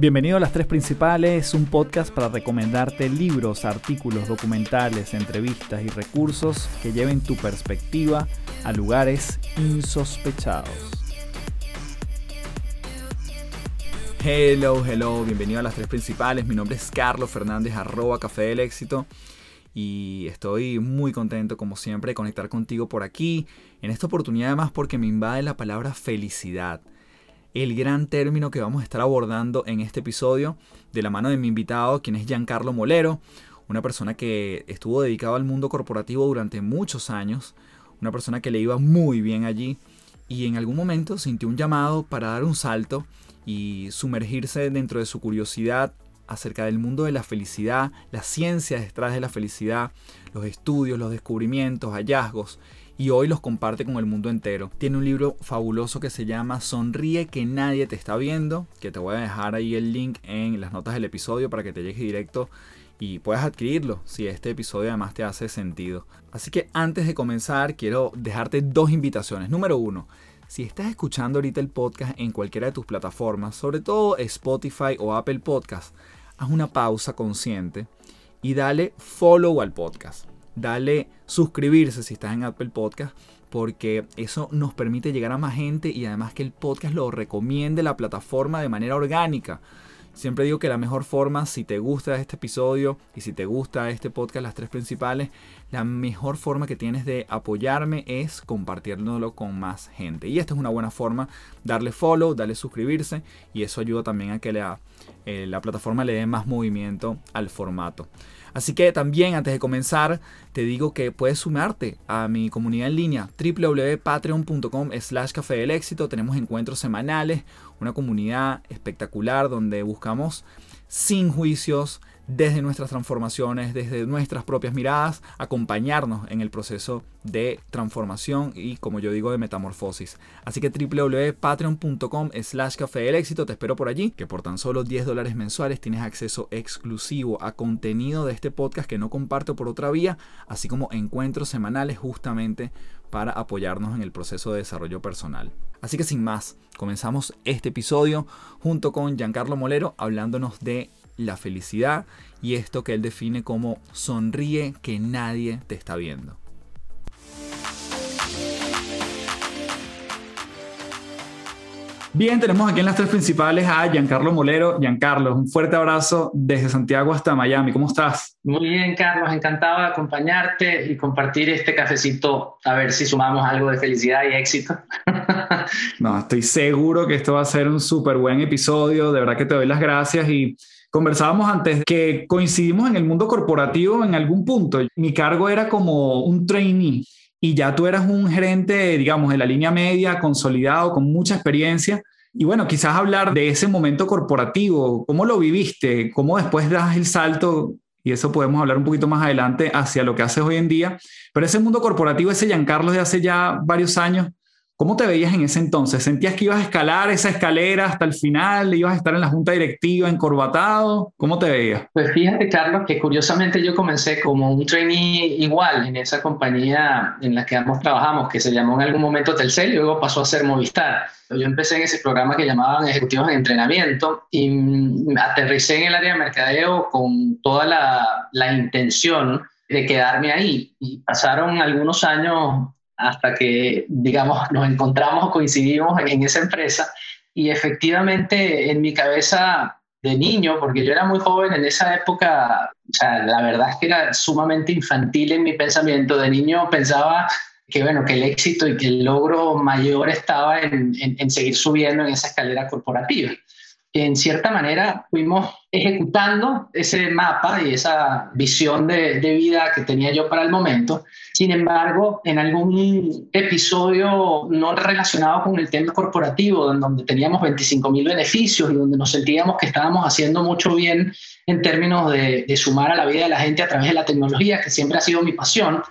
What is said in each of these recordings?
Bienvenido a Las Tres Principales, un podcast para recomendarte libros, artículos, documentales, entrevistas y recursos que lleven tu perspectiva a lugares insospechados. Hello, hello, bienvenido a Las Tres Principales. Mi nombre es Carlos Fernández, arroba Café del Éxito. Y estoy muy contento, como siempre, de conectar contigo por aquí. En esta oportunidad, además, porque me invade la palabra felicidad el gran término que vamos a estar abordando en este episodio de la mano de mi invitado, quien es Giancarlo Molero, una persona que estuvo dedicado al mundo corporativo durante muchos años, una persona que le iba muy bien allí y en algún momento sintió un llamado para dar un salto y sumergirse dentro de su curiosidad acerca del mundo de la felicidad, la ciencia detrás de la felicidad, los estudios, los descubrimientos, hallazgos y hoy los comparte con el mundo entero. Tiene un libro fabuloso que se llama Sonríe que nadie te está viendo, que te voy a dejar ahí el link en las notas del episodio para que te llegue directo y puedas adquirirlo si este episodio además te hace sentido. Así que antes de comenzar quiero dejarte dos invitaciones. Número uno, si estás escuchando ahorita el podcast en cualquiera de tus plataformas, sobre todo Spotify o Apple Podcast, haz una pausa consciente y dale follow al podcast dale suscribirse si estás en Apple Podcast, porque eso nos permite llegar a más gente y además que el podcast lo recomiende la plataforma de manera orgánica. Siempre digo que la mejor forma, si te gusta este episodio y si te gusta este podcast, las tres principales, la mejor forma que tienes de apoyarme es compartiéndolo con más gente. Y esta es una buena forma, darle follow, darle suscribirse y eso ayuda también a que la, eh, la plataforma le dé más movimiento al formato. Así que también antes de comenzar te digo que puedes sumarte a mi comunidad en línea www.patreon.com slash café del éxito. Tenemos encuentros semanales, una comunidad espectacular donde buscamos sin juicios, desde nuestras transformaciones, desde nuestras propias miradas, acompañarnos en el proceso de transformación y, como yo digo, de metamorfosis. Así que www.patreon.com slash café del éxito, te espero por allí, que por tan solo 10 dólares mensuales tienes acceso exclusivo a contenido de este podcast que no comparto por otra vía, así como encuentros semanales justamente para apoyarnos en el proceso de desarrollo personal. Así que sin más, comenzamos este episodio junto con Giancarlo Molero hablándonos de la felicidad y esto que él define como sonríe que nadie te está viendo. Bien, tenemos aquí en las tres principales a Giancarlo Molero. Giancarlo, un fuerte abrazo desde Santiago hasta Miami. ¿Cómo estás? Muy bien, Carlos. Encantado de acompañarte y compartir este cafecito a ver si sumamos algo de felicidad y éxito. no, estoy seguro que esto va a ser un súper buen episodio. De verdad que te doy las gracias y Conversábamos antes que coincidimos en el mundo corporativo en algún punto. Mi cargo era como un trainee y ya tú eras un gerente, digamos, de la línea media, consolidado, con mucha experiencia. Y bueno, quizás hablar de ese momento corporativo, cómo lo viviste, cómo después das el salto, y eso podemos hablar un poquito más adelante hacia lo que haces hoy en día. Pero ese mundo corporativo, ese Giancarlo de hace ya varios años, ¿Cómo te veías en ese entonces? ¿Sentías que ibas a escalar esa escalera hasta el final? ¿Ibas a estar en la junta directiva encorbatado? ¿Cómo te veías? Pues fíjate, Carlos, que curiosamente yo comencé como un trainee igual en esa compañía en la que ambos trabajamos, que se llamó en algún momento Telcel y luego pasó a ser Movistar. Yo empecé en ese programa que llamaban Ejecutivos de Entrenamiento y me aterricé en el área de mercadeo con toda la, la intención de quedarme ahí. Y pasaron algunos años hasta que, digamos, nos encontramos coincidimos en esa empresa. Y efectivamente, en mi cabeza de niño, porque yo era muy joven en esa época, la verdad es que era sumamente infantil en mi pensamiento. De niño pensaba que, bueno, que el éxito y que el logro mayor estaba en, en seguir subiendo en esa escalera corporativa en cierta manera fuimos ejecutando ese mapa y esa visión de, vida que tenía yo para el momento. Sin embargo, en algún episodio no relacionado con el tema corporativo, en donde teníamos 25 mil beneficios y donde nos sentíamos que estábamos haciendo mucho bien en términos de, de sumar a la vida de la gente a través de la tecnología, que siempre ha sido mi pasión.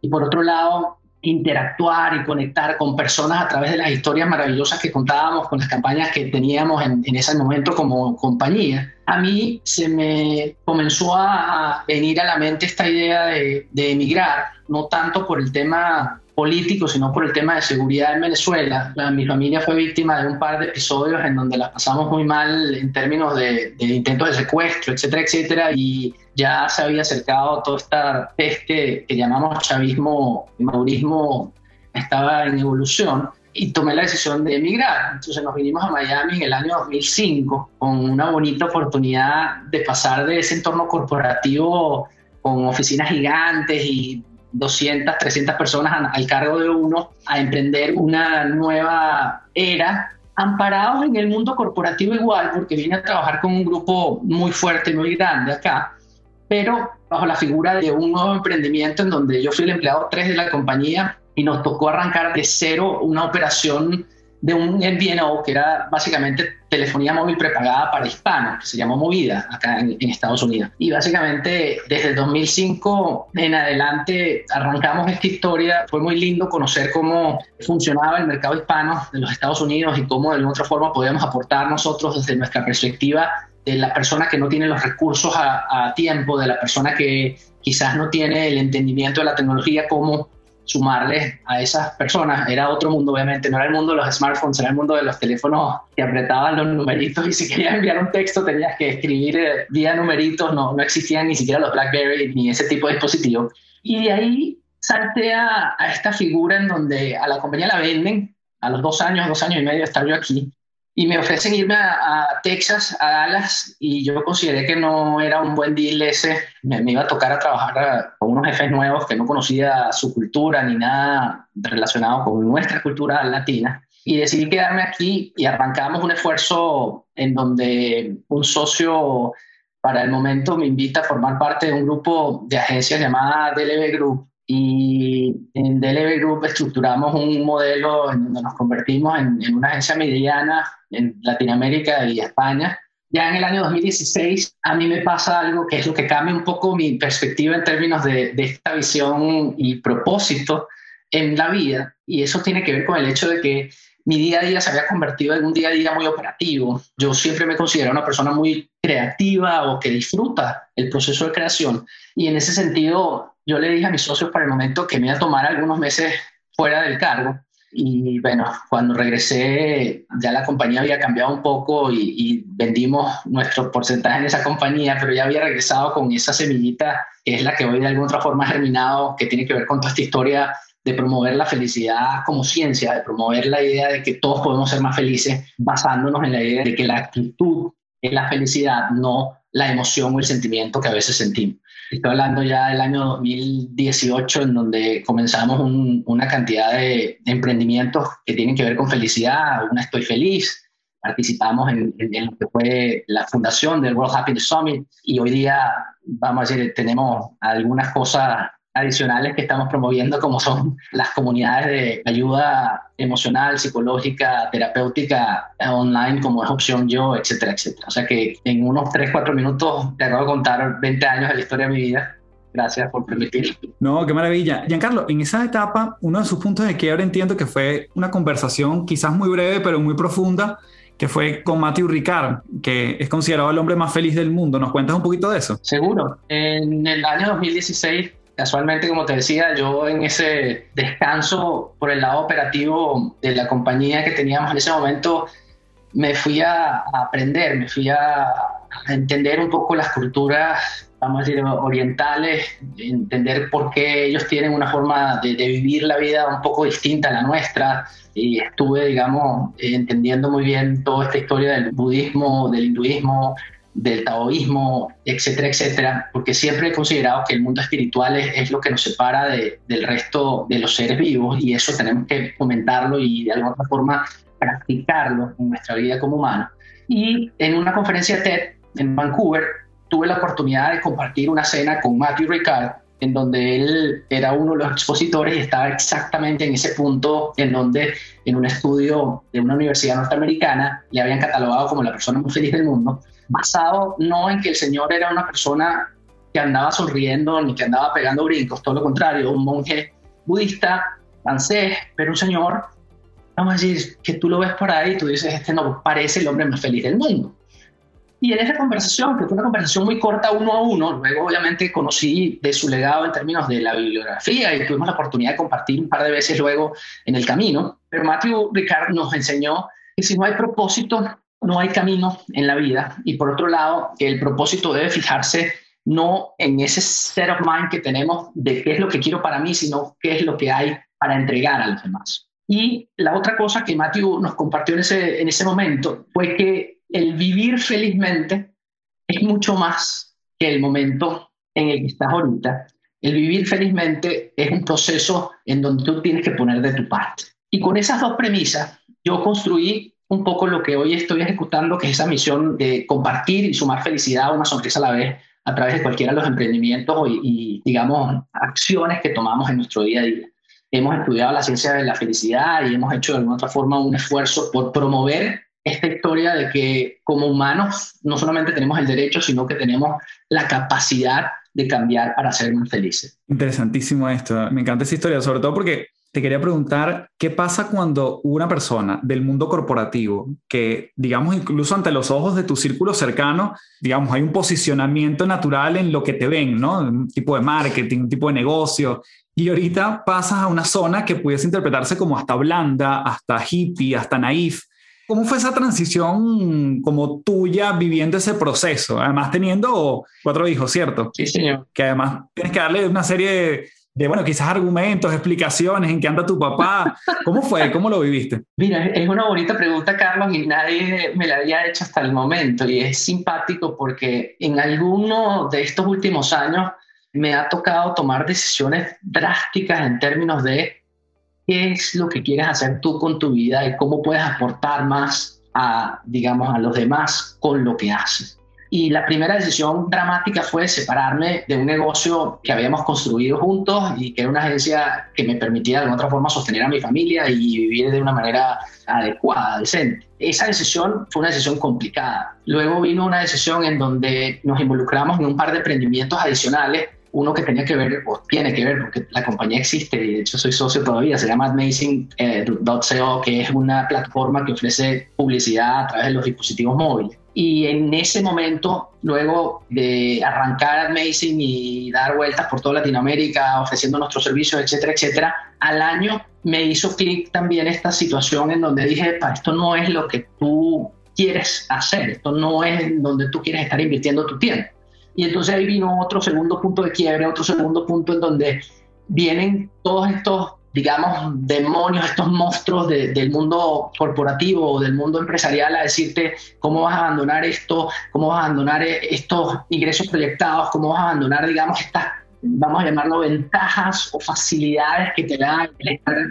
Y por otro lado, interactuar y conectar con personas a través de las historias maravillosas que contábamos, con las campañas que teníamos en, ese momento como compañía, a mí se me comenzó a venir a la mente esta idea de, emigrar, no tanto por el tema político, sino por el tema de seguridad en Venezuela. Mi familia fue víctima de un par de episodios en donde la pasamos muy mal en términos de, intentos de secuestro, etcétera, etcétera, y ya se había acercado toda esta peste que llamamos chavismo, madurismo, estaba en evolución y tomé la decisión de emigrar. Entonces nos vinimos a Miami en el año 2005 con una bonita oportunidad de pasar de ese entorno corporativo con oficinas gigantes y 200, 300 personas al cargo de uno a emprender una nueva era amparados en el mundo corporativo igual, porque vine a trabajar con un grupo muy fuerte, muy grande acá, pero bajo la figura de un nuevo emprendimiento en donde yo fui el empleado 3 de la compañía y nos tocó arrancar de cero una operación de un MVNO, que era básicamente telefonía móvil prepagada para hispanos, que se llamó Movida acá en, Estados Unidos. Y básicamente desde el 2005 en adelante arrancamos esta historia. Fue muy lindo conocer cómo funcionaba el mercado hispano de los Estados Unidos y cómo de alguna otra forma podíamos aportar nosotros desde nuestra perspectiva de la persona que no tiene los recursos a, tiempo, de la persona que quizás no tiene el entendimiento de la tecnología, cómo sumarles a esas personas. Era otro mundo, obviamente, no era el mundo de los smartphones, era el mundo de los teléfonos que apretaban los numeritos y si querías enviar un texto tenías que escribir eh, vía numeritos, no, no existían ni siquiera los BlackBerry ni ese tipo de dispositivos. Y de ahí salté a, a esta figura en donde a la compañía la venden, a los dos años, dos años y medio de estar yo aquí, y me ofrecen irme a, Texas, a Dallas, y yo consideré que no era un buen deal ese. Me, iba a tocar a trabajar con unos jefes nuevos que no conocía su cultura ni nada relacionado con nuestra cultura latina. Y decidí quedarme aquí y arrancamos un esfuerzo en donde un socio para el momento me invita a formar parte de un grupo de agencias llamada DLB Group, y en DLB Group estructuramos un modelo en donde nos convertimos en, una agencia mediana en Latinoamérica y España. Ya en el año 2016 a mí me pasa algo que es lo que cambia un poco mi perspectiva en términos de, de esta visión y propósito en la vida. Y eso tiene que ver con el hecho de que mi día a día se había convertido en un día a día muy operativo. Yo siempre me considero una persona muy creativa o que disfruta el proceso de creación. Y en ese sentido, yo le dije a mis socios para el momento que me iba a tomar algunos meses fuera del cargo. Y bueno, cuando regresé ya la compañía había cambiado un poco y, vendimos nuestro porcentaje en esa compañía, pero ya había regresado con esa semillita que es la que hoy de alguna otra forma ha germinado, que tiene que ver con toda esta historia de promover la felicidad como ciencia, de promover la idea de que todos podemos ser más felices basándonos en la idea de que la actitud es la felicidad, no la emoción o el sentimiento que a veces sentimos. Estoy hablando ya del año 2018, en donde comenzamos una cantidad de, emprendimientos que tienen que ver con felicidad. Una Estoy Feliz, participamos en, en, lo que fue la fundación del World Happiness Summit y hoy día, vamos a decir, tenemos algunas cosas adicionales que estamos promoviendo, como son las comunidades de ayuda emocional, psicológica, terapéutica online, como es Opción Yo, etcétera, etcétera. O sea que en unos 3, 4 minutos te acabo de contar 20 años de la historia de mi vida. Gracias por permitirlo. No, qué maravilla. Giancarlo, en esa etapa, uno de sus puntos de quiebre entiendo que fue una conversación quizás muy breve, pero muy profunda, que fue con Matthew Ricard, que es considerado el hombre más feliz del mundo. ¿Nos cuentas un poquito de eso? Seguro. En el año 2016 Casualmente, como te decía, yo en ese descanso por el lado operativo de la compañía que teníamos en ese momento, me fui a, aprender, me fui a, entender un poco las culturas, vamos a decir, orientales, entender por qué ellos tienen una forma de, de vivir la vida un poco distinta a la nuestra. Y estuve, digamos, entendiendo muy bien toda esta historia del budismo, del hinduismo, del taoísmo, etcétera, etcétera, porque siempre he considerado que el mundo espiritual es, lo que nos separa del resto de los seres vivos y eso tenemos que comentarlo y de alguna forma practicarlo en nuestra vida como humanos. Y en una conferencia TED en Vancouver tuve la oportunidad de compartir una cena con Matthew Ricard, en donde él era uno de los expositores y estaba exactamente en ese punto en donde en un estudio de una universidad norteamericana le habían catalogado como la persona más feliz del mundo basado no en que el Señor era una persona que andaba sonriendo ni que andaba pegando brincos, todo lo contrario, un monje budista, francés, pero un señor, vamos a decir, que tú lo ves por ahí y tú dices, este no parece el hombre más feliz del mundo. Y en esa conversación, que fue una conversación muy corta uno a uno, luego obviamente conocí de su legado en términos de la bibliografía y tuvimos la oportunidad de compartir un par de veces luego en el camino. Pero Matthew Ricard nos enseñó que si no hay propósito, no hay camino en la vida. Y por otro lado, que el propósito debe fijarse no en ese set of mind que tenemos de qué es lo que quiero para mí, sino qué es lo que hay para entregar a los demás. Y la otra cosa que Matthew nos compartió en ese, en ese momento fue que el vivir felizmente es mucho más que el momento en el que estás ahorita. El vivir felizmente es un proceso en donde tú tienes que poner de tu parte. Y con esas dos premisas, yo construí un poco lo que hoy estoy ejecutando, que es esa misión de compartir y sumar felicidad a una sonrisa a la vez a través de cualquiera de los emprendimientos y, y, digamos, acciones que tomamos en nuestro día a día. Hemos estudiado la ciencia de la felicidad y hemos hecho de alguna otra forma un esfuerzo por promover esta historia de que como humanos no solamente tenemos el derecho, sino que tenemos la capacidad de cambiar para ser más felices. Interesantísimo esto. Me encanta esa historia, sobre todo porque te quería preguntar, ¿qué pasa cuando una persona del mundo corporativo, que digamos incluso ante los ojos de tu círculo cercano, digamos, hay un posicionamiento natural en lo que te ven, ¿no? Un tipo de marketing, un tipo de negocio, y ahorita pasas a una zona que pudiese interpretarse como hasta blanda, hasta hippie, hasta naif. ¿Cómo fue esa transición como tuya viviendo ese proceso? Además teniendo cuatro hijos, ¿cierto? Sí, señor. Que además tienes que darle una serie de bueno, quizás argumentos, explicaciones, en qué anda tu papá. ¿Cómo fue? ¿Cómo lo viviste? Mira, es una bonita pregunta, Carlos, y nadie me la había hecho hasta el momento. Y es simpático porque en alguno de estos últimos años me ha tocado tomar decisiones drásticas en términos de qué es lo que quieres hacer tú con tu vida y cómo puedes aportar más a, digamos, a los demás con lo que haces. Y la primera decisión dramática fue separarme de un negocio que habíamos construido juntos y que era una agencia que me permitía de otra forma sostener a mi familia y vivir de una manera adecuada, decente. Esa decisión fue una decisión complicada. Luego vino una decisión en donde nos involucramos en un par de emprendimientos adicionales uno que tenía que ver, o tiene que ver, porque la compañía existe, y de hecho soy socio todavía, se llama Amazing.co, que es una plataforma que ofrece publicidad a través de los dispositivos móviles. Y en ese momento, luego de arrancar Amazing y dar vueltas por toda Latinoamérica ofreciendo nuestros servicios, etcétera, etcétera, al año me hizo clic también esta situación en donde dije, esto no es lo que tú quieres hacer, esto no es donde tú quieres estar invirtiendo tu tiempo. Y entonces ahí vino otro segundo punto de quiebre, otro segundo punto en donde vienen todos estos digamos, demonios, estos monstruos del mundo corporativo o del mundo empresarial a decirte cómo vas a abandonar esto, cómo vas a abandonar estos ingresos proyectados, cómo vas a abandonar, digamos, estas, vamos a llamarlo, ventajas o facilidades que te da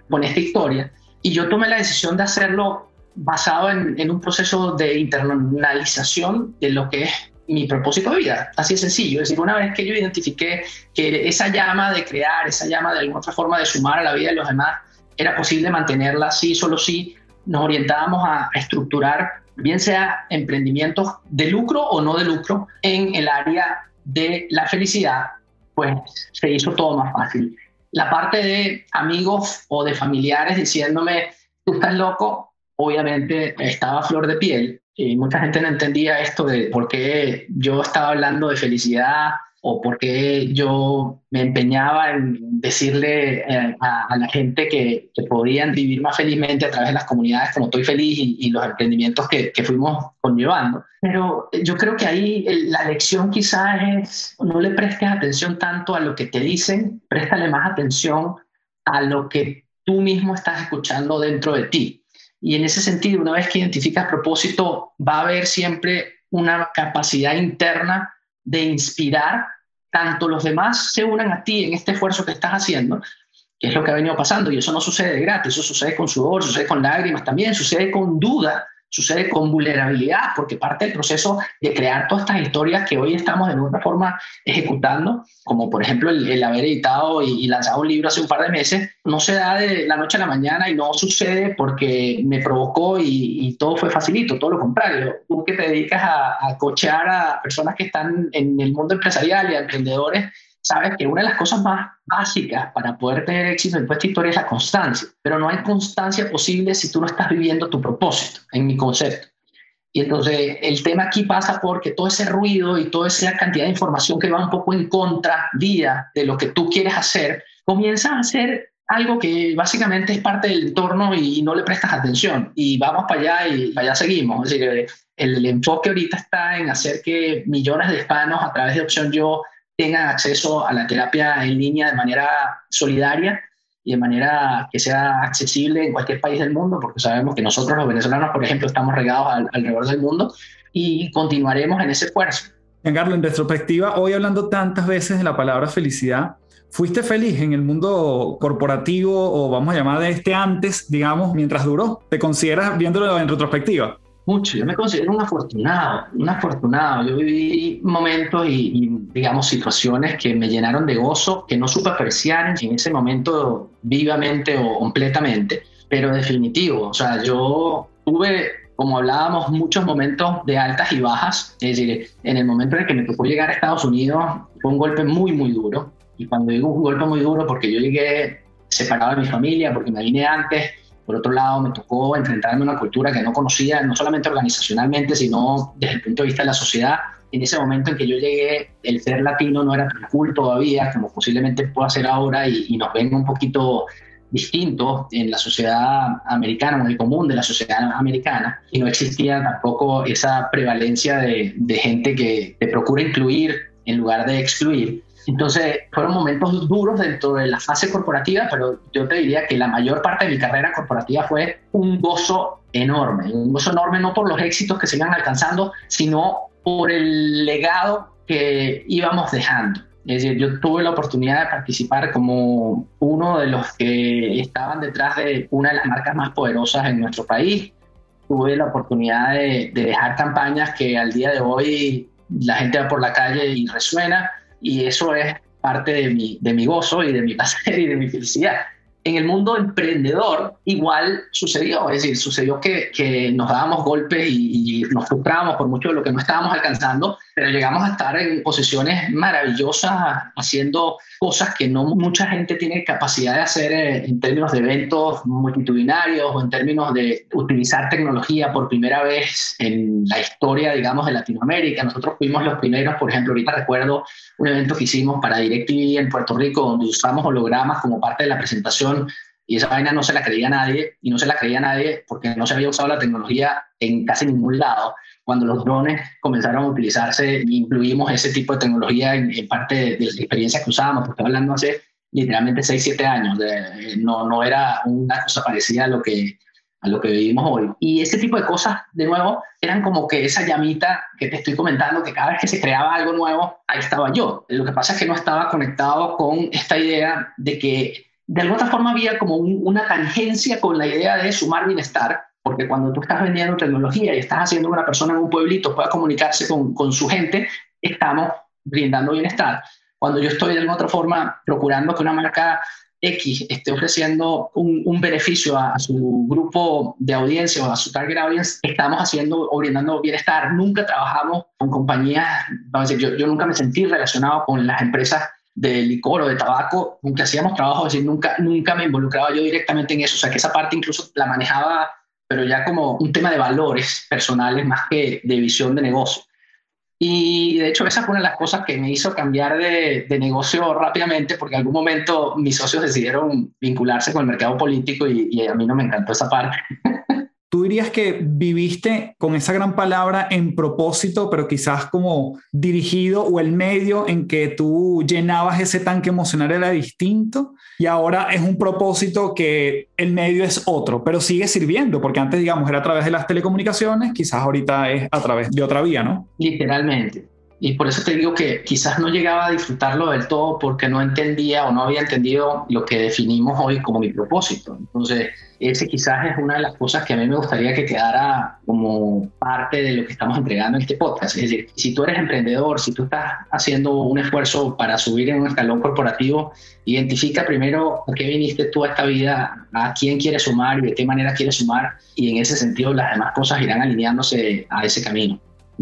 con esta historia. Y yo tomé la decisión de hacerlo basado en, en un proceso de internalización de lo que es mi propósito de vida, así de sencillo. Es decir, una vez que yo identifiqué que esa llama de crear, esa llama de alguna otra forma de sumar a la vida de los demás, era posible mantenerla así, solo si nos orientábamos a, estructurar, bien sea emprendimientos de lucro o no de lucro, en el área de la felicidad, pues se hizo todo más fácil. La parte de amigos o de familiares diciéndome, tú estás loco, obviamente estaba flor de piel, y mucha gente no entendía esto de por qué yo estaba hablando de felicidad o por qué yo me empeñaba en decirle eh, a, la gente que, que, podían vivir más felizmente a través de las comunidades como Estoy Feliz y, los emprendimientos que, que, fuimos conllevando. Pero yo creo que ahí la lección quizás es no le prestes atención tanto a lo que te dicen, préstale más atención a lo que tú mismo estás escuchando dentro de ti y en ese sentido, una vez que identificas propósito, va a haber siempre una capacidad interna de inspirar tanto los demás se unan a ti en este esfuerzo que estás haciendo, que es lo que ha venido pasando, y eso no sucede de gratis, eso sucede con sudor, sucede con lágrimas también, sucede con duda, sucede con vulnerabilidad, porque parte del proceso de crear todas estas historias que hoy estamos de alguna forma ejecutando, como por ejemplo el, haber editado y, lanzado un libro hace un par de meses, no se da de la noche a la mañana y no sucede porque me provocó y, todo fue facilito, todo lo contrario. Tú que te dedicas a, a cochear a personas que están en el mundo empresarial y a emprendedores, sabes que una de las cosas más básicas para poder tener éxito en esta historia es la constancia, pero no hay constancia posible si tú no estás viviendo tu propósito, en mi concepto. Y entonces el tema aquí pasa porque todo ese ruido y toda esa cantidad de información que va un poco en contra día de lo que tú quieres hacer, comienza a ser algo que básicamente es parte del entorno y no le prestas atención. Y vamos para allá y para allá seguimos. Es decir, el, enfoque ahorita está en hacer que millones de hispanos a través de Opción Yo tengan acceso a la terapia en línea de manera solidaria y de manera que sea accesible en cualquier país del mundo, porque sabemos que nosotros los venezolanos, por ejemplo, estamos regados alrededor del mundo y continuaremos en ese esfuerzo. Giancarlo, en retrospectiva, hoy hablando tantas veces de la palabra felicidad, ¿fuiste feliz en el mundo corporativo o vamos a llamar de este antes, digamos, mientras duró? ¿Te consideras viéndolo en retrospectiva? Mucho. Yo me considero un afortunado, un afortunado. Yo viví momentos y, digamos, situaciones que me llenaron de gozo, que no supe apreciar en ese momento vivamente o completamente, pero definitivo. O sea, yo tuve, como hablábamos, muchos momentos de altas y bajas. Es decir, en el momento en el que me tocó llegar a Estados Unidos, fue un golpe muy, muy duro. Y cuando digo un golpe muy duro, porque yo llegué separado de mi familia, porque me vine antes, por otro lado, me tocó enfrentarme a una cultura que no conocía, no solamente organizacionalmente, sino desde el punto de vista de la sociedad. En ese momento en que yo llegué, el ser latino no era tan cool todavía, como posiblemente pueda ser ahora, y, nos ven un poquito distintos en la sociedad americana, en el común de la sociedad americana, y no existía tampoco esa prevalencia de, gente que procura incluir en lugar de excluir. Entonces, fueron momentos duros dentro de la fase corporativa, pero yo te diría que la mayor parte de mi carrera corporativa fue un gozo enorme, un gozo enorme no por los éxitos que se iban alcanzando, sino por el legado que íbamos dejando. Es decir, yo tuve la oportunidad de participar como uno de los que estaban detrás de una de las marcas más poderosas en nuestro país. Tuve la oportunidad de, de dejar campañas que al día de hoy la gente va por la calle y resuena y eso es parte de mi, de mi gozo y de mi placer y de mi felicidad en el mundo emprendedor igual sucedió, es decir, sucedió que, que nos dábamos golpes y, nos frustrábamos por mucho de lo que no estábamos alcanzando, pero llegamos a estar en posiciones maravillosas haciendo cosas que no mucha gente tiene capacidad de hacer eh, en términos de eventos multitudinarios o en términos de utilizar tecnología por primera vez en la historia, digamos, de Latinoamérica. Nosotros fuimos los primeros, por ejemplo, ahorita recuerdo un evento que hicimos para DirecTV en Puerto Rico donde usamos hologramas como parte de la presentación y esa vaina no se la creía nadie y no se la creía nadie porque no se había usado la tecnología en casi ningún lado. Cuando los drones comenzaron a utilizarse, incluimos ese tipo de tecnología en, parte de, las experiencias que usábamos, porque hablando hace literalmente 6, 7 años, de, no, no era una cosa parecida a lo que a lo que vivimos hoy. Y ese tipo de cosas, de nuevo, eran como que esa llamita que te estoy comentando, que cada vez que se creaba algo nuevo, ahí estaba yo. Lo que pasa es que no estaba conectado con esta idea de que de alguna forma había como una tangencia con la idea de sumar bienestar, porque cuando tú estás vendiendo tecnología y estás haciendo que una persona en un pueblito pueda comunicarse con, con su gente, estamos brindando bienestar. Cuando yo estoy de alguna otra forma procurando que una marca X esté ofreciendo un, un beneficio a, su grupo de audiencia o a su target audience, estamos haciendo o brindando bienestar. Nunca trabajamos con compañías, vamos a decir, yo, yo nunca me sentí relacionado con las empresas de licor o de tabaco, aunque hacíamos trabajo, es decir, nunca, nunca me involucraba yo directamente en eso, o sea que esa parte incluso la manejaba, pero ya como un tema de valores personales más que de visión de negocio. Y de hecho esa fue una de las cosas que me hizo cambiar de, de negocio rápidamente, porque en algún momento mis socios decidieron vincularse con el mercado político y, y a mí no me encantó esa parte. ¿Tú dirías que viviste con esa gran palabra en propósito, pero quizás como dirigido o el medio en que tú llenabas ese tanque emocional era distinto y ahora es un propósito que el medio es otro, pero sigue sirviendo, porque antes, digamos, era a través de las telecomunicaciones, quizás ahorita es a través de otra vía, ¿no? Literalmente. Y por eso te digo que quizás no llegaba a disfrutarlo del todo porque no entendía o no había entendido lo que definimos hoy como mi propósito. Entonces, ese quizás es una de las cosas que a mí me gustaría que quedara como parte de lo que estamos entregando en este podcast. Es decir, si tú eres emprendedor, si tú estás haciendo un esfuerzo para subir en un escalón corporativo, identifica primero por qué viniste tú a esta vida, a quién quieres sumar y de qué manera quieres sumar, y en ese sentido las demás cosas irán alineándose a ese camino.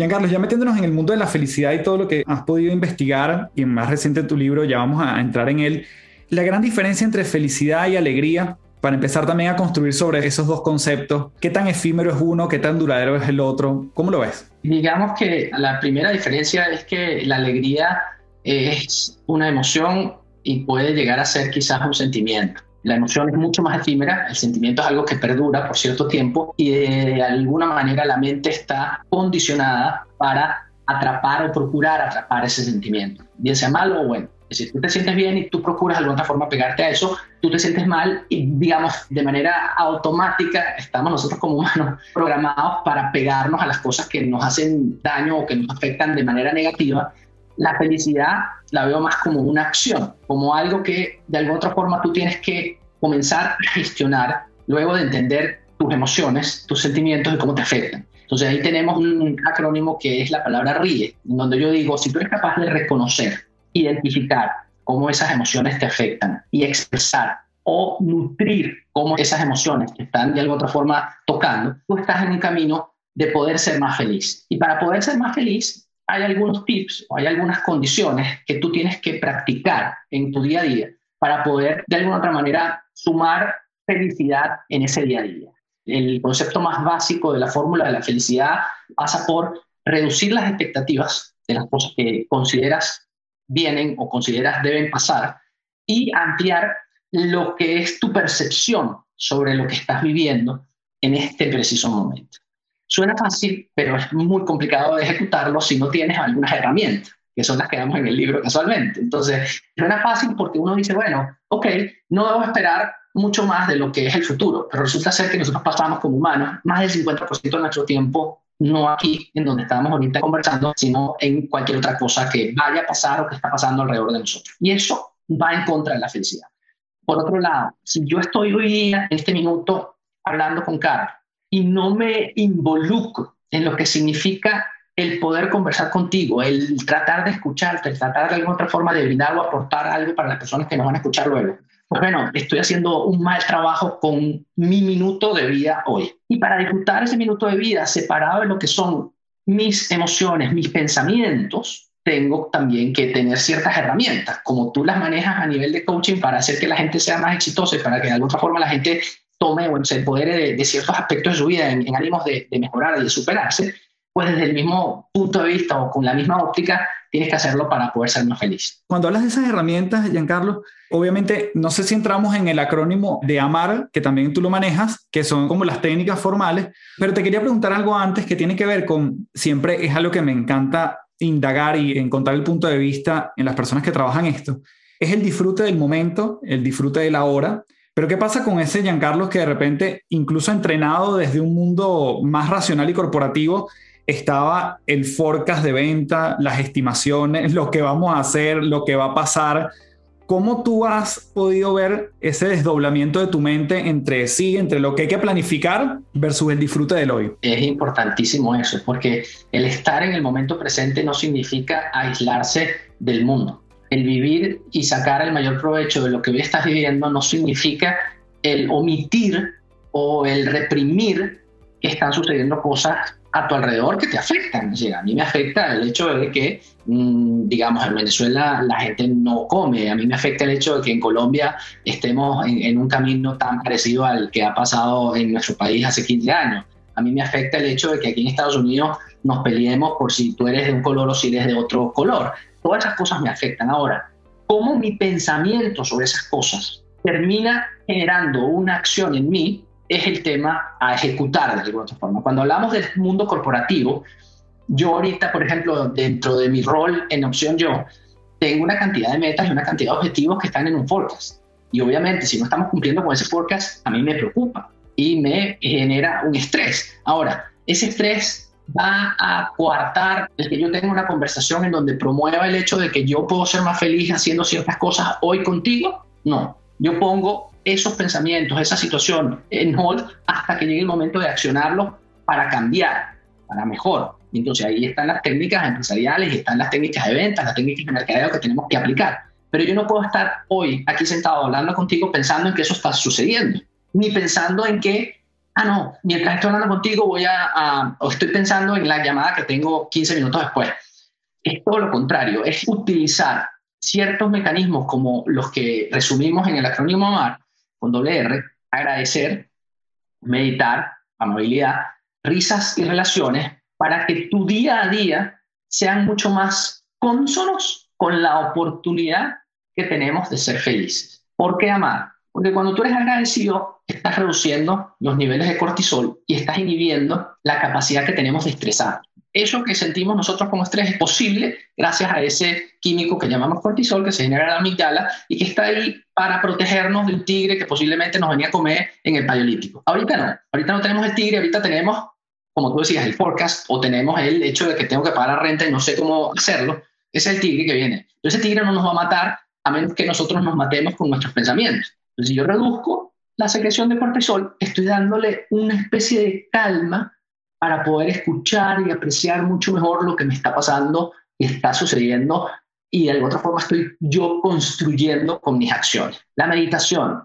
Carlos, ya metiéndonos en el mundo de la felicidad y todo lo que has podido investigar, y en más reciente tu libro ya vamos a entrar en él, la gran diferencia entre felicidad y alegría para empezar también a construir sobre esos dos conceptos. ¿Qué tan efímero es uno? ¿Qué tan duradero es el otro? ¿Cómo lo ves? Digamos que la primera diferencia es que la alegría es una emoción y puede llegar a ser quizás un sentimiento. La emoción es mucho más efímera, el sentimiento es algo que perdura por cierto tiempo y de alguna manera la mente está condicionada para atrapar o procurar atrapar ese sentimiento, bien sea malo o bueno. Es decir, tú te sientes bien y tú procuras de alguna forma pegarte a eso, tú te sientes mal y, digamos, de manera automática estamos nosotros como humanos programados para pegarnos a las cosas que nos hacen daño o que nos afectan de manera negativa. La felicidad la veo más como una acción, como algo que de alguna otra forma tú tienes que comenzar a gestionar luego de entender tus emociones, tus sentimientos y cómo te afectan. Entonces ahí tenemos un acrónimo que es la palabra ríe, donde yo digo, si tú eres capaz de reconocer, identificar cómo esas emociones te afectan y expresar o nutrir cómo esas emociones te están de alguna otra forma tocando, tú estás en un camino de poder ser más feliz. Y para poder ser más feliz, hay algunos tips o hay algunas condiciones que tú tienes que practicar en tu día a día para poder de alguna otra manera sumar felicidad en ese día a día el concepto más básico de la fórmula de la felicidad pasa por reducir las expectativas de las cosas que consideras vienen o consideras deben pasar y ampliar lo que es tu percepción sobre lo que estás viviendo en este preciso momento. Suena fácil, pero es muy complicado de ejecutarlo si no tienes algunas herramientas, que son las que damos en el libro casualmente. Entonces, suena fácil porque uno dice, bueno, ok, no debo esperar mucho más de lo que es el futuro, pero resulta ser que nosotros pasamos como humanos más del 50% de nuestro tiempo no aquí en donde estamos ahorita conversando, sino en cualquier otra cosa que vaya a pasar o que está pasando alrededor de nosotros. Y eso va en contra de la felicidad. Por otro lado, si yo estoy hoy día, en este minuto, hablando con Carlos y no me involucro en lo que significa el poder conversar contigo, el tratar de escucharte, el tratar de alguna otra forma de brindar o aportar algo para las personas que nos van a escuchar luego, pues bueno, estoy haciendo un mal trabajo con mi minuto de vida hoy. Y para disfrutar ese minuto de vida separado de lo que son mis emociones, mis pensamientos, tengo también que tener ciertas herramientas, como tú las manejas a nivel de coaching para hacer que la gente sea más exitosa y para que de alguna forma la gente tome o se empodere de, ciertos aspectos de su vida en, ánimos de, de mejorar y de superarse, pues desde el mismo punto de vista o con la misma óptica, tienes que hacerlo para poder ser más feliz. Cuando hablas de esas herramientas, Giancarlo, obviamente no sé si entramos en el acrónimo de AMAR, que también tú lo manejas, que son como las técnicas formales, pero te quería preguntar algo antes que tiene que ver con, siempre es algo que me encanta indagar y encontrar el punto de vista en las personas que trabajan esto, es el disfrute del momento, el disfrute de la hora. Pero ¿qué pasa con ese Giancarlo que de repente, incluso entrenado desde un mundo más racional y corporativo, estaba el forecast de venta, las estimaciones, lo que vamos a hacer, lo que va a pasar. ¿Cómo tú has podido ver ese desdoblamiento de tu mente entre sí, entre lo que hay que planificar versus el disfrute del hoy? Es importantísimo eso, porque el estar en el momento presente no significa aislarse del mundo. El vivir y sacar el mayor provecho de lo que hoy estás viviendo no significa el omitir o el reprimir que están sucediendo cosas a tu alrededor que te afectan. a mí me afecta el hecho de que, mm, digamos, en Venezuela la gente no come. A mí me afecta el hecho de que en Colombia estemos en, un camino tan parecido al que ha pasado en nuestro país hace 15 años. A mí me afecta el hecho de que aquí en Estados Unidos nos peleemos por si tú eres de un color o si eres de otro color. Todas esas cosas me afectan. Ahora, ¿cómo mi pensamiento sobre esas cosas termina generando una acción en mí es el tema a ejecutar de alguna forma. Cuando hablamos del mundo corporativo, yo ahorita, por ejemplo, dentro de mi rol en Opción Yo, tengo una cantidad de metas y una cantidad de objetivos que están en un forecast. Y obviamente, si no estamos cumpliendo con ese forecast, a mí me preocupa y me genera un estrés. Ahora, ese estrés va a coartar el que yo tenga una conversación en donde promueva el hecho de que yo puedo ser más feliz haciendo ciertas cosas hoy contigo. No, yo pongo esos pensamientos, esa situación en hold hasta que llegue el momento de accionarlo para cambiar, para mejor. Entonces ahí están las técnicas empresariales, están las técnicas de ventas, las técnicas de mercadeo que tenemos que aplicar. Pero yo no puedo estar hoy aquí sentado hablando contigo pensando en que eso está sucediendo, ni pensando en que, ah, no, mientras estoy hablando contigo voy a, o estoy pensando en la llamada que tengo 15 minutos después. Es todo lo contrario, es utilizar ciertos mecanismos como los que resumimos en el acrónimo MAR con doble R, agradecer, meditar, amabilidad, risas y relaciones para que tu día a día sean mucho más consonos con la oportunidad que tenemos de ser felices. ¿Por qué amar? Porque cuando tú eres agradecido, estás reduciendo los niveles de cortisol y estás inhibiendo la capacidad que tenemos de estresar. Eso que sentimos nosotros como estrés es posible gracias a ese químico que llamamos cortisol que se genera en la amígdala y que está ahí para protegernos de un tigre que posiblemente nos venía a comer en el paleolítico. Ahorita no, ahorita no tenemos el tigre, ahorita tenemos, como tú decías, el forecast o tenemos el hecho de que tengo que pagar la renta y no sé cómo hacerlo. Es el tigre que viene. ese tigre no nos va a matar a menos que nosotros nos matemos con nuestros pensamientos. Entonces, si yo reduzco la secreción de cortisol, estoy dándole una especie de calma para poder escuchar y apreciar mucho mejor lo que me está pasando y está sucediendo y de alguna otra forma estoy yo construyendo con mis acciones. La meditación,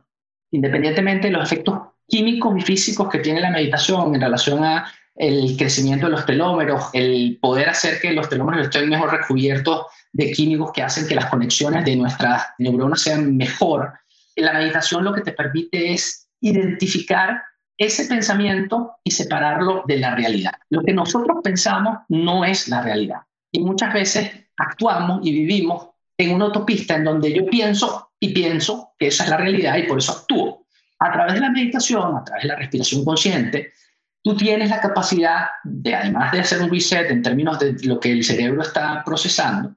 independientemente de los efectos químicos y físicos que tiene la meditación en relación a el crecimiento de los telómeros, el poder hacer que los telómeros estén mejor recubiertos de químicos que hacen que las conexiones de nuestras neuronas sean mejor. La meditación lo que te permite es identificar ese pensamiento y separarlo de la realidad. Lo que nosotros pensamos no es la realidad. Y muchas veces actuamos y vivimos en una autopista en donde yo pienso y pienso que esa es la realidad y por eso actúo. A través de la meditación, a través de la respiración consciente, tú tienes la capacidad de, además de hacer un reset en términos de lo que el cerebro está procesando,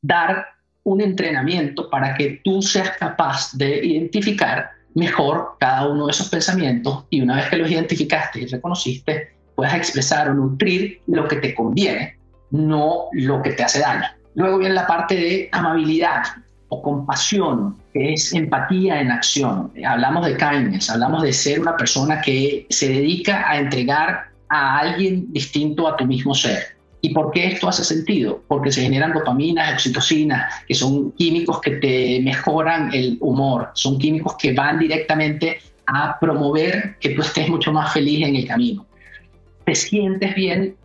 dar un entrenamiento para que tú seas capaz de identificar mejor cada uno de esos pensamientos y una vez que los identificaste y reconociste, puedas expresar o nutrir lo que te conviene, no lo que te hace daño. Luego viene la parte de amabilidad o compasión, que es empatía en acción. Hablamos de kindness, hablamos de ser una persona que se dedica a entregar a alguien distinto a tu mismo ser. ¿Y por qué esto hace sentido? Porque se generan dopaminas, oxitocinas, que son químicos que te mejoran el humor, son químicos que van directamente a promover que tú estés mucho más feliz en el camino. Te sientes bien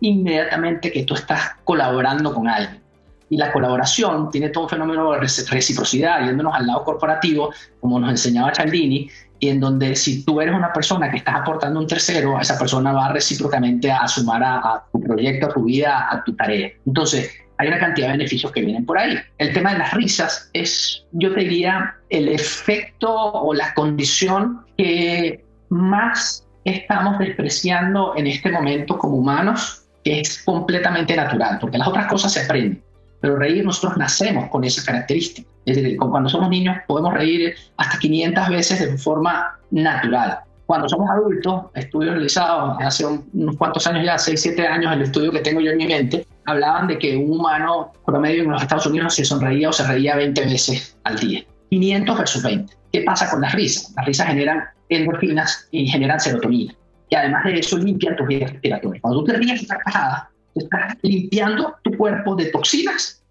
inmediatamente que tú estás colaborando con alguien. Y la colaboración tiene todo un fenómeno de reciprocidad, yéndonos al lado corporativo, como nos enseñaba Cialdini, y en donde si tú eres una persona que estás aportando un tercero, esa persona va recíprocamente a sumar a, tu proyecto, a tu vida, a tu tarea. Entonces, hay una cantidad de beneficios que vienen por ahí. El tema de las risas es, yo te diría, el efecto o la condición que más estamos despreciando en este momento como humanos, que es completamente natural, porque las otras cosas se aprenden. Pero reír, nosotros nacemos con esa característica. Es decir, cuando somos niños podemos reír hasta 500 veces de forma natural. Cuando somos adultos, estudios realizados hace unos cuantos años ya, 6, 7 años, el estudio que tengo yo en mi mente, hablaban de que un humano promedio en los Estados Unidos se sonreía o se reía 20 veces al día. 500 versus 20. ¿Qué pasa con las risas? Las risas generan endorfinas y generan serotonina. Y además de eso limpian tus vías respiratorias. Cuando tú te ríes esta carcajada, estás limpiando tu cuerpo de toxinas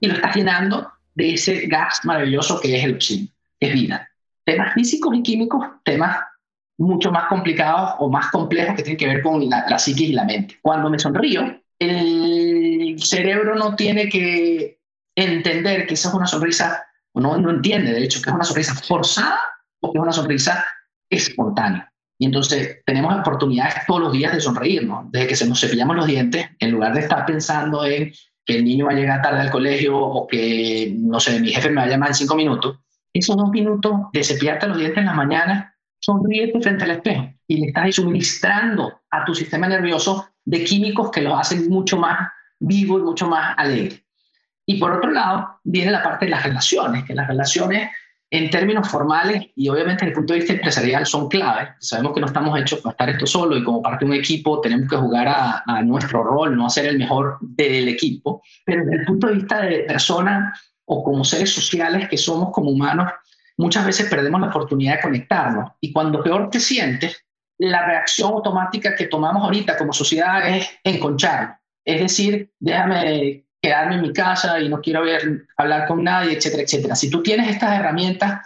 y lo estás llenando de ese gas maravilloso que es el oxígeno, es vida. Temas físicos y químicos, temas mucho más complicados o más complejos que tienen que ver con la, la psiquis y la mente. Cuando me sonrío, el cerebro no tiene que entender que esa es una sonrisa, o no, no entiende, de hecho, que es una sonrisa forzada o que es una sonrisa espontánea. Y entonces tenemos oportunidades todos los días de sonreírnos, desde que se nos cepillamos los dientes, en lugar de estar pensando en que el niño va a llegar tarde al colegio o que, no sé, mi jefe me va a llamar en cinco minutos. Esos dos minutos de cepillarte los dientes en la mañana, sonríete frente al espejo y le estás suministrando a tu sistema nervioso de químicos que lo hacen mucho más vivo y mucho más alegre. Y por otro lado, viene la parte de las relaciones, que las relaciones en términos formales y obviamente desde el punto de vista empresarial son claves. Sabemos que no estamos hechos para estar esto solo y como parte de un equipo tenemos que jugar a, a nuestro rol, no ser el mejor del equipo. Pero desde el punto de vista de persona o como seres sociales que somos como humanos, muchas veces perdemos la oportunidad de conectarnos. Y cuando peor te sientes, la reacción automática que tomamos ahorita como sociedad es enconcharnos. Es decir, déjame quedarme en mi casa y no quiero ver, hablar con nadie, etcétera, etcétera. Si tú tienes estas herramientas,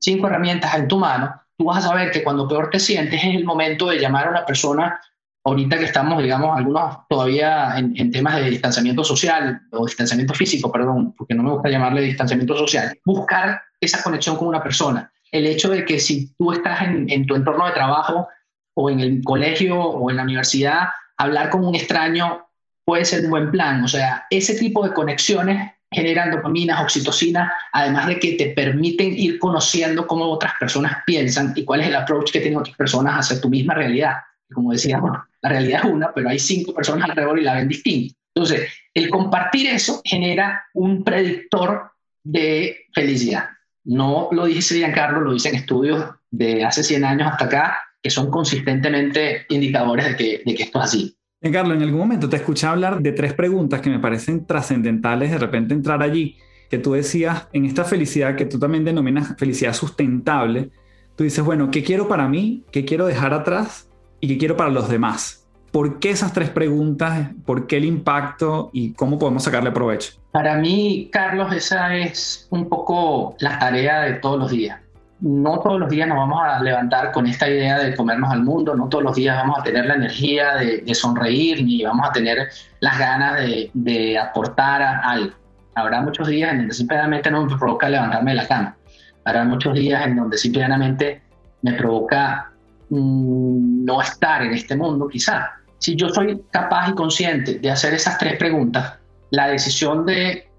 cinco herramientas en tu mano, tú vas a saber que cuando peor te sientes es el momento de llamar a una persona, ahorita que estamos, digamos, algunos todavía en, en temas de distanciamiento social o distanciamiento físico, perdón, porque no me gusta llamarle distanciamiento social, buscar esa conexión con una persona. el hecho de que si tú estás en, en tu entorno de trabajo o en el colegio o en la universidad, hablar con un extraño puede ser un buen plan. O sea, ese tipo de conexiones generan dopaminas, oxitocina, además de que te permiten ir conociendo cómo otras personas piensan y cuál es el approach que tienen otras personas hacia tu misma realidad. Como decía, la realidad es una, pero hay cinco personas alrededor y la ven distinta. Entonces, el compartir eso genera un predictor de felicidad. No lo dice Giancarlo, lo dicen estudios de hace 100 años hasta acá, que son consistentemente indicadores de que, de que esto es así. Carlos, en algún momento te escuché hablar de tres preguntas que me parecen trascendentales de repente entrar allí, que tú decías en esta felicidad que tú también denominas felicidad sustentable, tú dices, bueno, ¿qué quiero para mí? ¿Qué quiero dejar atrás? ¿Y qué quiero para los demás? ¿Por qué esas tres preguntas? ¿Por qué el impacto? ¿Y cómo podemos sacarle provecho? Para mí, Carlos, esa es un poco la tarea de todos los días no todos los días nos vamos a levantar con esta idea de comernos al mundo, no todos los días vamos a tener la energía de, sonreír, ni vamos a tener las ganas de, aportar algo. Habrá muchos días en donde simplemente no me provoca levantarme de la cama. Habrá muchos días en donde simplemente me provoca mm, no estar en este mundo, quizá. Si yo soy capaz y consciente de hacer esas tres preguntas, la decisión de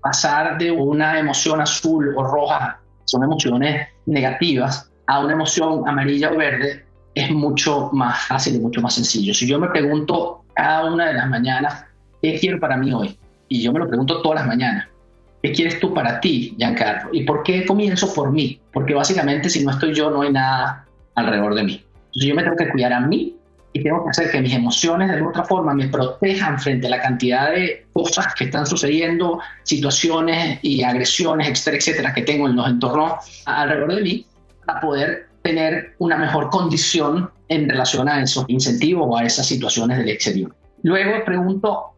pasar de una emoción azul o roja son emociones negativas a una emoción amarilla o verde es mucho más fácil y mucho más sencillo. Si yo me pregunto cada una de las mañanas, ¿qué quiero para mí hoy? Y yo me lo pregunto todas las mañanas. ¿Qué quieres tú para ti, Giancarlo? ¿Y por qué comienzo por mí? Porque básicamente si no estoy yo, no hay nada alrededor de mí. Entonces yo me tengo que cuidar a mí y tengo que hacer que mis emociones de alguna otra forma me protejan frente a la cantidad de cosas que están sucediendo, situaciones y agresiones, etcétera, etcétera, que tengo en los entornos alrededor de mí, para poder tener una mejor condición en relación a esos incentivos o a esas situaciones del exterior. Luego pregunto,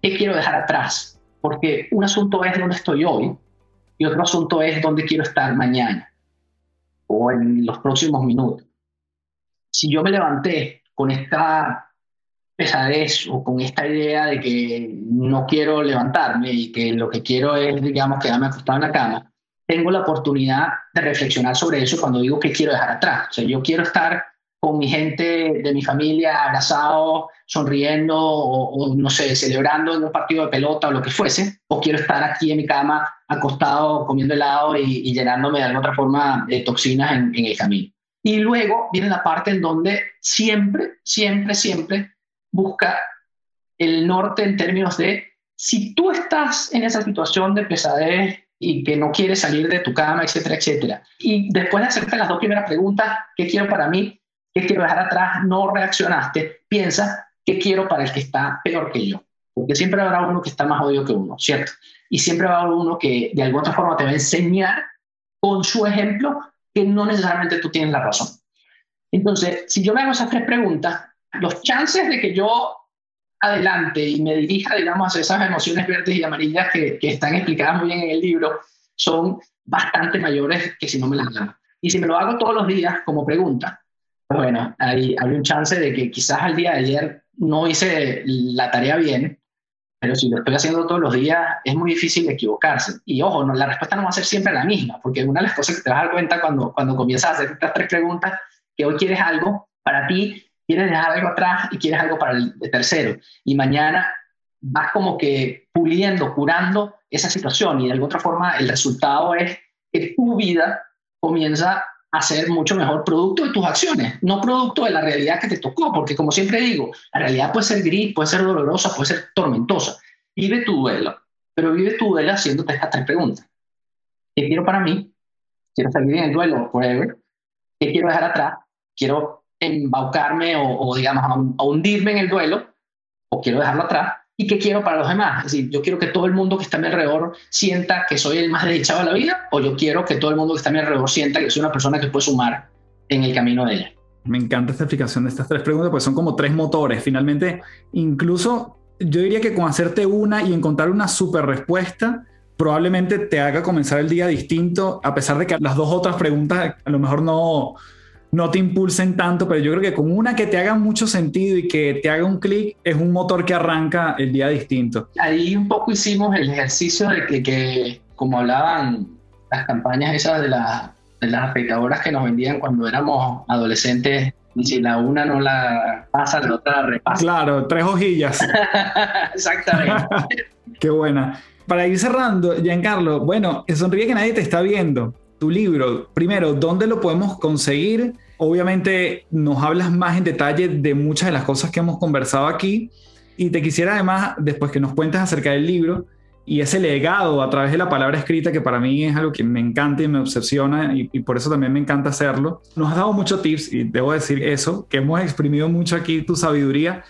¿qué quiero dejar atrás? Porque un asunto es dónde estoy hoy y otro asunto es dónde quiero estar mañana o en los próximos minutos. Si yo me levanté con esta pesadez o con esta idea de que no quiero levantarme y que lo que quiero es, digamos, quedarme acostado en la cama, tengo la oportunidad de reflexionar sobre eso cuando digo que quiero dejar atrás. O sea, yo quiero estar con mi gente de mi familia abrazado, sonriendo o, no sé, celebrando en un partido de pelota o lo que fuese, o quiero estar aquí en mi cama acostado comiendo helado y, llenándome de alguna otra forma de toxinas en el camino. Y luego viene la parte en donde siempre, siempre, siempre busca el norte en términos de si tú estás en esa situación de pesadez y que no quieres salir de tu cama, etcétera, etcétera. Y después de hacerte las dos primeras preguntas, ¿qué quiero para mí? ¿Qué quiero dejar atrás? No reaccionaste. Piensa, ¿qué quiero para el que está peor que yo? Porque siempre habrá uno que está más odio que uno, ¿cierto? Y siempre haber uno que de alguna forma te va a enseñar con su ejemplo que no necesariamente tú tienes la razón. Entonces, si yo me hago esas tres preguntas, los chances de que yo adelante y me dirija, digamos, a esas emociones verdes y amarillas que, están explicadas muy bien en el libro son bastante mayores que si no me las hago. Y si me lo hago todos los días como pregunta, pues bueno, hay un chance de que quizás al día de ayer no hice la tarea bien pero si lo estoy haciendo todos los días, es muy difícil equivocarse. Y ojo, no, la respuesta no va a ser siempre la misma, porque una de las cosas que te vas a dar cuenta cuando, cuando comienzas a hacer estas tres preguntas, que hoy quieres algo para ti, quieres dejar algo atrás y quieres algo para el tercero. Y mañana vas como que puliendo, curando esa situación y de alguna otra forma el resultado es que tu vida comienza a ser mucho mejor producto de tus acciones, no producto de la realidad que te tocó, porque como siempre digo, la realidad puede ser gris, puede ser dolorosa, puede ser tormentosa. Vive tu duelo, pero vive tu duelo haciéndote estas tres preguntas. ¿Qué quiero para mí? ¿Quiero salir en el duelo forever? ¿Qué quiero dejar atrás? ¿Quiero embaucarme o, digamos, a hundirme en el duelo? ¿O quiero dejarlo atrás? Y qué quiero para los demás. Es decir, yo quiero que todo el mundo que está a mi alrededor sienta que soy el más dedicado a la vida o yo quiero que todo el mundo que está a mi alrededor sienta que soy una persona que puede sumar en el camino de ella. Me encanta esta explicación de estas tres preguntas, pues son como tres motores. Finalmente, incluso yo diría que con hacerte una y encontrar una super respuesta, probablemente te haga comenzar el día distinto, a pesar de que las dos otras preguntas a lo mejor no, no te impulsen tanto, pero yo creo que con una que te haga mucho sentido y que te haga un clic, es un motor que arranca el día distinto. Ahí un poco hicimos el ejercicio de que, como hablaban las campañas esas de la las afeitadoras que nos vendían cuando éramos adolescentes, y si la una no la pasa, la otra la repasa. Claro, tres hojillas. Exactamente. Qué buena. Para ir cerrando, Giancarlo, bueno, sonríe que nadie te está viendo. Tu libro, primero, ¿dónde lo podemos conseguir? Obviamente nos hablas más en detalle de muchas de las cosas que hemos conversado aquí y te quisiera además, después que nos cuentes acerca del libro y ese legado a través de la palabra escrita, que para mí es algo que me encanta y me obsesiona y, y por eso también me encanta hacerlo, nos has dado muchos tips y debo decir eso, que hemos exprimido mucho aquí tu sabiduría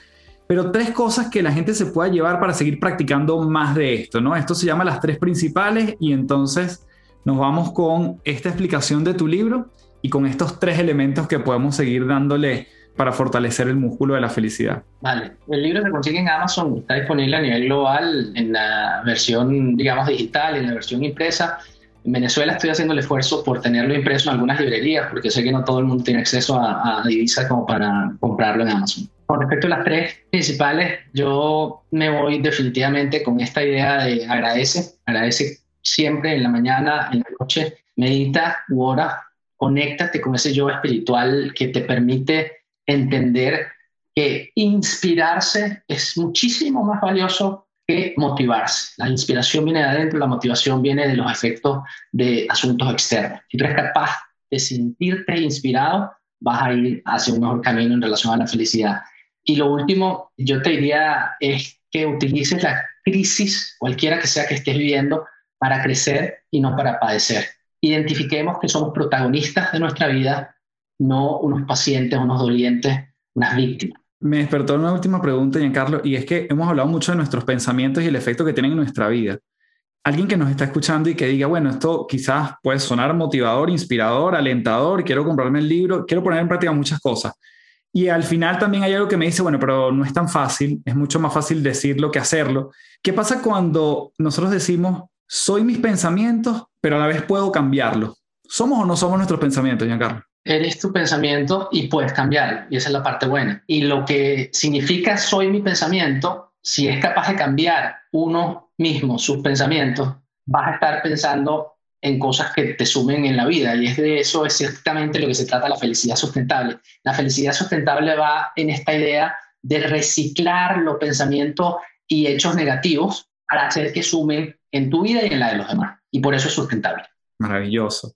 pero tres cosas que la gente se pueda llevar para seguir practicando más de esto, ¿no? Esto se llama las tres principales y entonces nos vamos con esta explicación de tu libro y con estos tres elementos que podemos seguir dándole para fortalecer el músculo de la felicidad. Vale, el libro se consigue en Amazon, está disponible a nivel global en la versión, digamos, digital, en la versión impresa. En Venezuela estoy haciendo el esfuerzo por tenerlo impreso en algunas librerías, porque sé que no todo el mundo tiene acceso a, a divisa como para comprarlo en Amazon. Con respecto a las tres principales, yo me voy definitivamente con esta idea de agradece, agradece siempre en la mañana, en la noche, medita u ora, conéctate con ese yo espiritual que te permite entender que inspirarse es muchísimo más valioso que motivarse. La inspiración viene de adentro, la motivación viene de los efectos de asuntos externos. Si tú eres capaz de sentirte inspirado, vas a ir hacia un mejor camino en relación a la felicidad. Y lo último, yo te diría, es que utilices la crisis, cualquiera que sea que estés viviendo, para crecer y no para padecer. Identifiquemos que somos protagonistas de nuestra vida, no unos pacientes, unos dolientes, unas víctimas. Me despertó una última pregunta, Giancarlo, y es que hemos hablado mucho de nuestros pensamientos y el efecto que tienen en nuestra vida. Alguien que nos está escuchando y que diga, bueno, esto quizás puede sonar motivador, inspirador, alentador, quiero comprarme el libro, quiero poner en práctica muchas cosas. Y al final también hay algo que me dice, bueno, pero no es tan fácil, es mucho más fácil decirlo que hacerlo. ¿Qué pasa cuando nosotros decimos, soy mis pensamientos, pero a la vez puedo cambiarlo? ¿Somos o no somos nuestros pensamientos, Giancarlo? Eres tu pensamiento y puedes cambiarlo, y esa es la parte buena. Y lo que significa soy mi pensamiento, si es capaz de cambiar uno mismo sus pensamientos, vas a estar pensando en cosas que te sumen en la vida. Y es de eso exactamente lo que se trata la felicidad sustentable. La felicidad sustentable va en esta idea de reciclar los pensamientos y hechos negativos para hacer que sumen en tu vida y en la de los demás. Y por eso es sustentable. Maravilloso.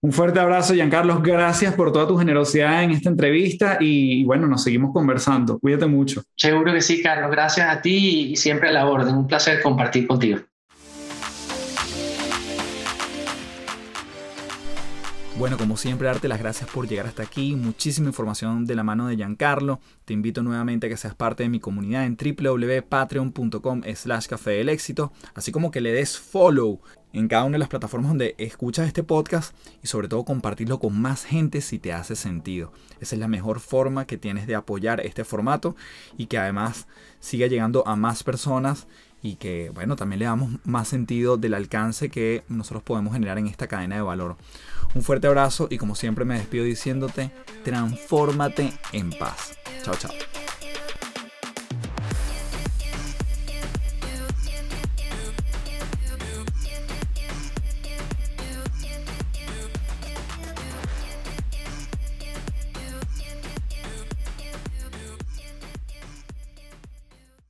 Un fuerte abrazo, Giancarlos. Gracias por toda tu generosidad en esta entrevista y bueno, nos seguimos conversando. Cuídate mucho. Seguro que sí, Carlos. Gracias a ti y siempre a la orden. Un placer compartir contigo. Bueno, como siempre, darte las gracias por llegar hasta aquí. Muchísima información de la mano de Giancarlo. Te invito nuevamente a que seas parte de mi comunidad en www.patreon.com slash café del éxito, así como que le des follow en cada una de las plataformas donde escuchas este podcast y sobre todo compartirlo con más gente si te hace sentido. Esa es la mejor forma que tienes de apoyar este formato y que además siga llegando a más personas y que bueno también le damos más sentido del alcance que nosotros podemos generar en esta cadena de valor. Un fuerte abrazo y como siempre me despido diciéndote, transfórmate en paz. Chao, chao.